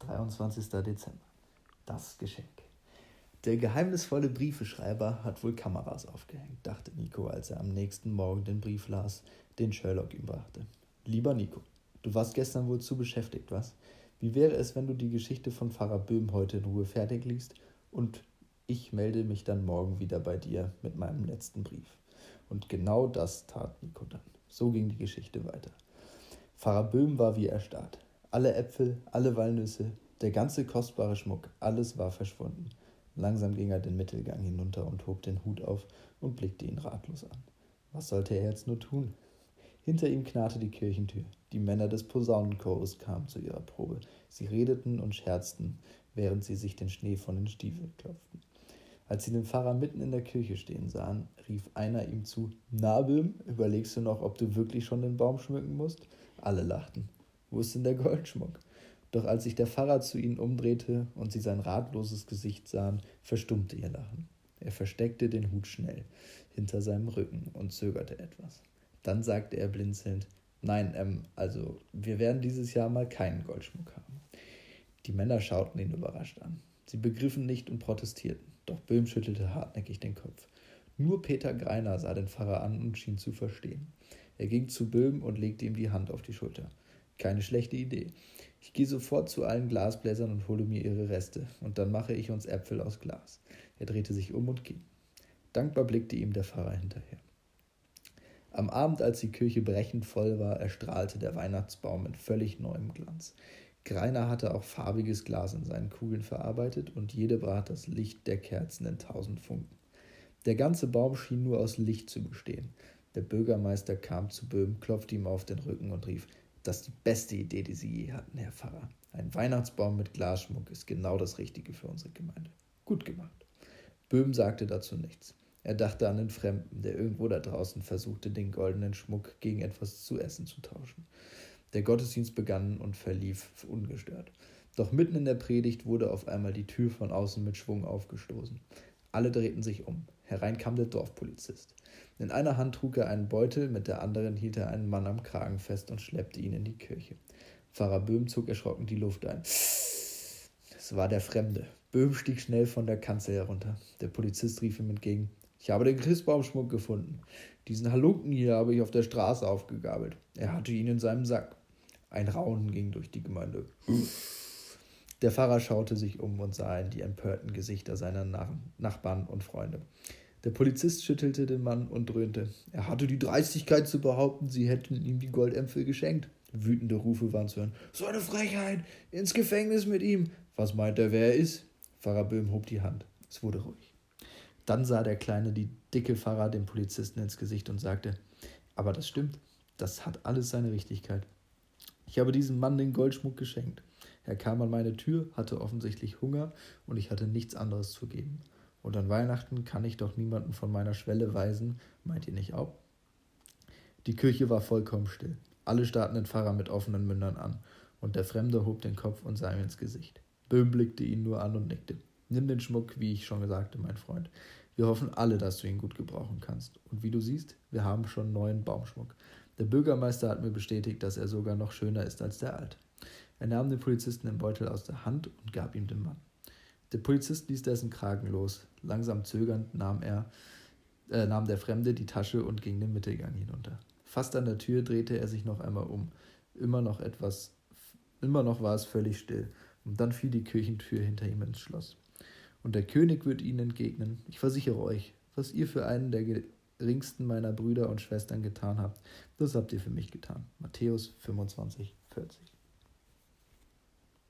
23. Dezember. Das Geschenk. Der geheimnisvolle Briefeschreiber hat wohl Kameras aufgehängt, dachte Nico, als er am nächsten Morgen den Brief las, den Sherlock ihm brachte. Lieber Nico, du warst gestern wohl zu beschäftigt, was? Wie wäre es, wenn du die Geschichte von Pfarrer Böhm heute in Ruhe fertig liest und ich melde mich dann morgen wieder bei dir mit meinem letzten Brief. Und genau das tat Nico dann. So ging die Geschichte weiter. Pfarrer Böhm war wie erstarrt. Alle Äpfel, alle Walnüsse, der ganze kostbare Schmuck, alles war verschwunden. Langsam ging er den Mittelgang hinunter und hob den Hut auf und blickte ihn ratlos an. Was sollte er jetzt nur tun? Hinter ihm knarrte die Kirchentür. Die Männer des Posaunenchores kamen zu ihrer Probe. Sie redeten und scherzten, während sie sich den Schnee von den Stiefeln klopften. Als sie den Pfarrer mitten in der Kirche stehen sahen, rief einer ihm zu: Na, Böhm, überlegst du noch, ob du wirklich schon den Baum schmücken musst? Alle lachten. Wo ist denn der Goldschmuck? Doch als sich der Pfarrer zu ihnen umdrehte und sie sein ratloses Gesicht sahen, verstummte ihr Lachen. Er versteckte den Hut schnell hinter seinem Rücken und zögerte etwas. Dann sagte er blinzelnd: Nein, ähm, also, wir werden dieses Jahr mal keinen Goldschmuck haben. Die Männer schauten ihn überrascht an. Sie begriffen nicht und protestierten. Doch Böhm schüttelte hartnäckig den Kopf. Nur Peter Greiner sah den Pfarrer an und schien zu verstehen. Er ging zu Böhm und legte ihm die Hand auf die Schulter. Keine schlechte Idee. Ich gehe sofort zu allen Glasbläsern und hole mir ihre Reste, und dann mache ich uns Äpfel aus Glas. Er drehte sich um und ging. Dankbar blickte ihm der Pfarrer hinterher. Am Abend, als die Kirche brechend voll war, erstrahlte der Weihnachtsbaum in völlig neuem Glanz. Greiner hatte auch farbiges Glas in seinen Kugeln verarbeitet und jede brach das Licht der Kerzen in tausend Funken. Der ganze Baum schien nur aus Licht zu bestehen. Der Bürgermeister kam zu Böhm, klopfte ihm auf den Rücken und rief: Das ist die beste Idee, die Sie je hatten, Herr Pfarrer. Ein Weihnachtsbaum mit Glasschmuck ist genau das Richtige für unsere Gemeinde. Gut gemacht. Böhm sagte dazu nichts. Er dachte an den Fremden, der irgendwo da draußen versuchte, den goldenen Schmuck gegen etwas zu essen zu tauschen. Der Gottesdienst begann und verlief ungestört. Doch mitten in der Predigt wurde auf einmal die Tür von außen mit Schwung aufgestoßen. Alle drehten sich um. Herein kam der Dorfpolizist. In einer Hand trug er einen Beutel, mit der anderen hielt er einen Mann am Kragen fest und schleppte ihn in die Kirche. Pfarrer Böhm zog erschrocken die Luft ein. Es war der Fremde. Böhm stieg schnell von der Kanzel herunter. Der Polizist rief ihm entgegen: Ich habe den Christbaumschmuck gefunden. Diesen Halunken hier habe ich auf der Straße aufgegabelt. Er hatte ihn in seinem Sack. Ein Raunen ging durch die Gemeinde. Der Pfarrer schaute sich um und sah in die empörten Gesichter seiner Nachbarn und Freunde. Der Polizist schüttelte den Mann und dröhnte. Er hatte die Dreistigkeit zu behaupten, sie hätten ihm die Goldäpfel geschenkt. Wütende Rufe waren zu hören. So eine Frechheit! Ins Gefängnis mit ihm! Was meint er, wer er ist? Pfarrer Böhm hob die Hand. Es wurde ruhig. Dann sah der Kleine die dicke Pfarrer dem Polizisten ins Gesicht und sagte: Aber das stimmt. Das hat alles seine Richtigkeit. Ich habe diesem Mann den Goldschmuck geschenkt. Er kam an meine Tür, hatte offensichtlich Hunger und ich hatte nichts anderes zu geben. Und an Weihnachten kann ich doch niemanden von meiner Schwelle weisen, meint ihr nicht auch? Die Kirche war vollkommen still. Alle starrten den Pfarrer mit offenen Mündern an, und der Fremde hob den Kopf und sah ihm ins Gesicht. Böhm blickte ihn nur an und nickte. Nimm den Schmuck, wie ich schon sagte, mein Freund. Wir hoffen alle, dass du ihn gut gebrauchen kannst. Und wie du siehst, wir haben schon neuen Baumschmuck. Der Bürgermeister hat mir bestätigt, dass er sogar noch schöner ist als der alte. Er nahm den Polizisten den Beutel aus der Hand und gab ihm den Mann. Der Polizist ließ dessen Kragen los. Langsam zögernd nahm er, äh, nahm der Fremde die Tasche und ging den Mittelgang hinunter. Fast an der Tür drehte er sich noch einmal um. Immer noch etwas, immer noch war es völlig still. Und dann fiel die Kirchentür hinter ihm ins Schloss. Und der König wird ihnen entgegnen: Ich versichere euch, was ihr für einen der geringsten meiner Brüder und Schwestern getan habt, das habt ihr für mich getan. Matthäus 25, 40.